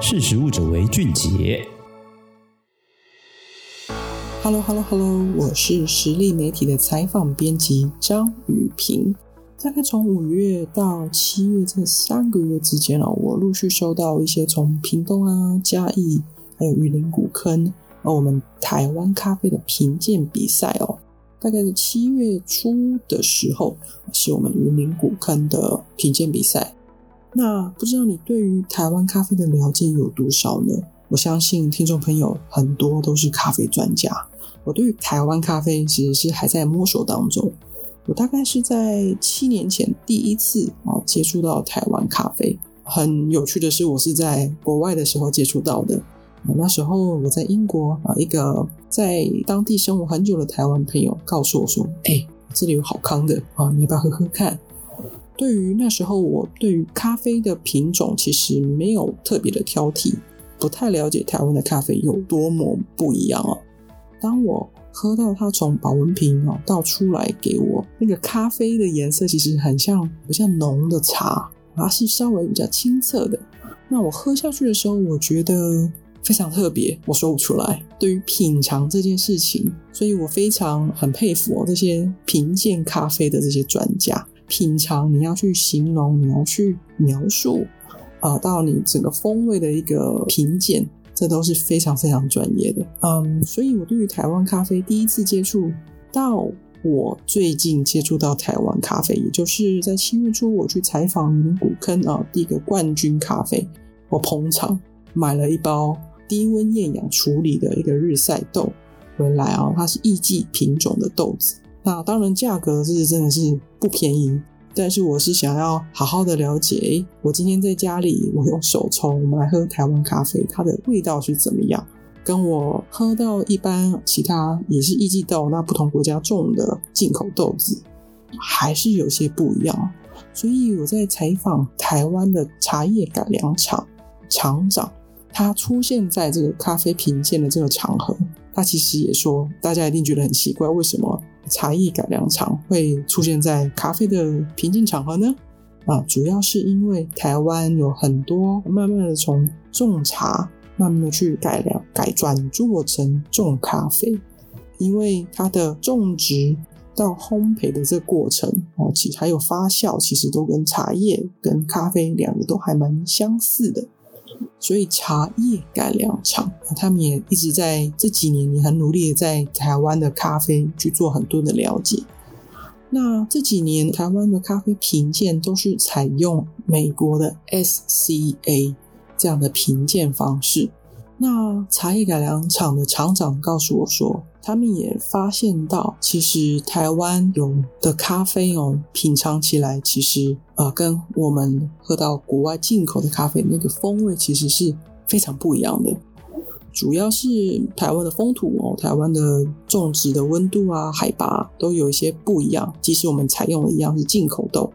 识食物者为俊杰。Hello，Hello，Hello，我是实力媒体的采访编辑张语屏。大概从五月到七月这三个月之间哦，我陆续收到一些从屏东啊、嘉义，还有云林古坑，而我们台湾咖啡的评鉴比赛哦。大概是七月初的时候，是我们云林古坑的评鉴比赛。那不知道你对于台湾咖啡的了解有多少呢？我相信听众朋友很多都是咖啡专家。我对于台湾咖啡其实是还在摸索当中。我大概是在七年前第一次啊接触到台湾咖啡。很有趣的是，我是在国外的时候接触到的。那时候我在英国啊，一个在当地生活很久的台湾朋友告诉我说：“哎，这里有好康的啊，你要不要喝喝看？”对于那时候我对于咖啡的品种其实没有特别的挑剔，不太了解台湾的咖啡有多么不一样啊。当我喝到它从保温瓶哦倒出来给我那个咖啡的颜色，其实很像不像浓的茶，它是稍微比较清澈的。那我喝下去的时候，我觉得。非常特别，我说不出来。对于品尝这件事情，所以我非常很佩服哦这些评鉴咖啡的这些专家。品尝你要去形容，你要去描述，啊、呃，到你整个风味的一个品鉴，这都是非常非常专业的。嗯，所以我对于台湾咖啡第一次接触，到我最近接触到台湾咖啡，也就是在七月初我去采访云林古坑啊，第一个冠军咖啡，我捧场买了一包。低温厌氧处理的一个日晒豆回来啊，它是艺季品种的豆子。那当然价格是真的是不便宜，但是我是想要好好的了解，我今天在家里我用手冲，我们来喝台湾咖啡，它的味道是怎么样？跟我喝到一般其他也是艺季豆，那不同国家种的进口豆子还是有些不一样。所以我在采访台湾的茶叶改良厂厂长。他出现在这个咖啡品鉴的这个场合，他其实也说，大家一定觉得很奇怪，为什么茶叶改良厂会出现在咖啡的评鉴场合呢？啊，主要是因为台湾有很多慢慢的从种茶，慢慢的去改良、改转做成种咖啡，因为它的种植到烘焙的这个过程，哦，其还有发酵，其实都跟茶叶跟咖啡两个都还蛮相似的。所以茶叶改良厂，他们也一直在这几年也很努力的在台湾的咖啡去做很多的了解。那这几年台湾的咖啡评鉴都是采用美国的 SCA 这样的评鉴方式。那茶叶改良厂的厂长告诉我说，他们也发现到，其实台湾有的咖啡哦，品尝起来其实呃，跟我们喝到国外进口的咖啡那个风味其实是非常不一样的。主要是台湾的风土哦，台湾的种植的温度啊、海拔都有一些不一样。即使我们采用的一样是进口豆，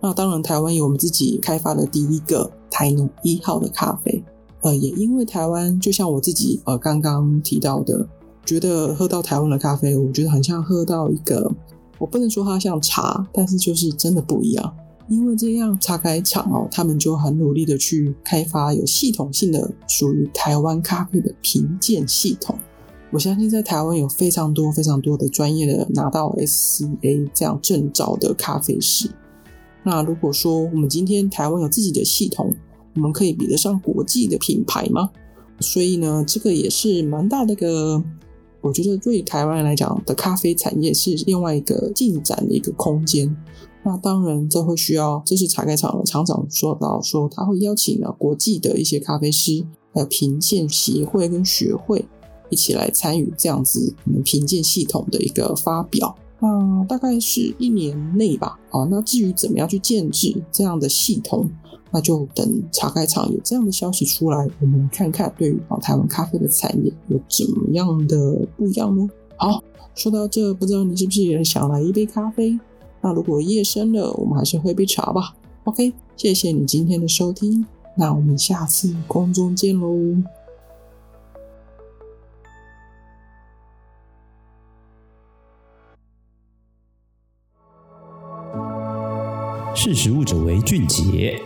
那当然台湾有我们自己开发的第一个台农一号的咖啡。呃，也因为台湾，就像我自己呃刚刚提到的，觉得喝到台湾的咖啡，我觉得很像喝到一个，我不能说它像茶，但是就是真的不一样。因为这样茶开厂哦，他们就很努力的去开发有系统性的属于台湾咖啡的评鉴系统。我相信在台湾有非常多非常多的专业的拿到 SCA 这样证照的咖啡师。那如果说我们今天台湾有自己的系统，我们可以比得上国际的品牌吗？所以呢，这个也是蛮大的一个，我觉得对台湾人来讲的咖啡产业是另外一个进展的一个空间。那当然，这会需要，这是茶改厂的厂长说到说，他会邀请了国际的一些咖啡师，还有评鉴协会跟学会一起来参与这样子评鉴系统的一个发表。那大概是一年内吧。啊，那至于怎么样去建制这样的系统？那就等茶改厂有这样的消息出来，我们看看对于台湾咖啡的产业有怎么样的不一样呢？好，说到这，不知道你是不是也想来一杯咖啡？那如果夜深了，我们还是喝杯茶吧。OK，谢谢你今天的收听，那我们下次空中见喽。识食物者为俊杰。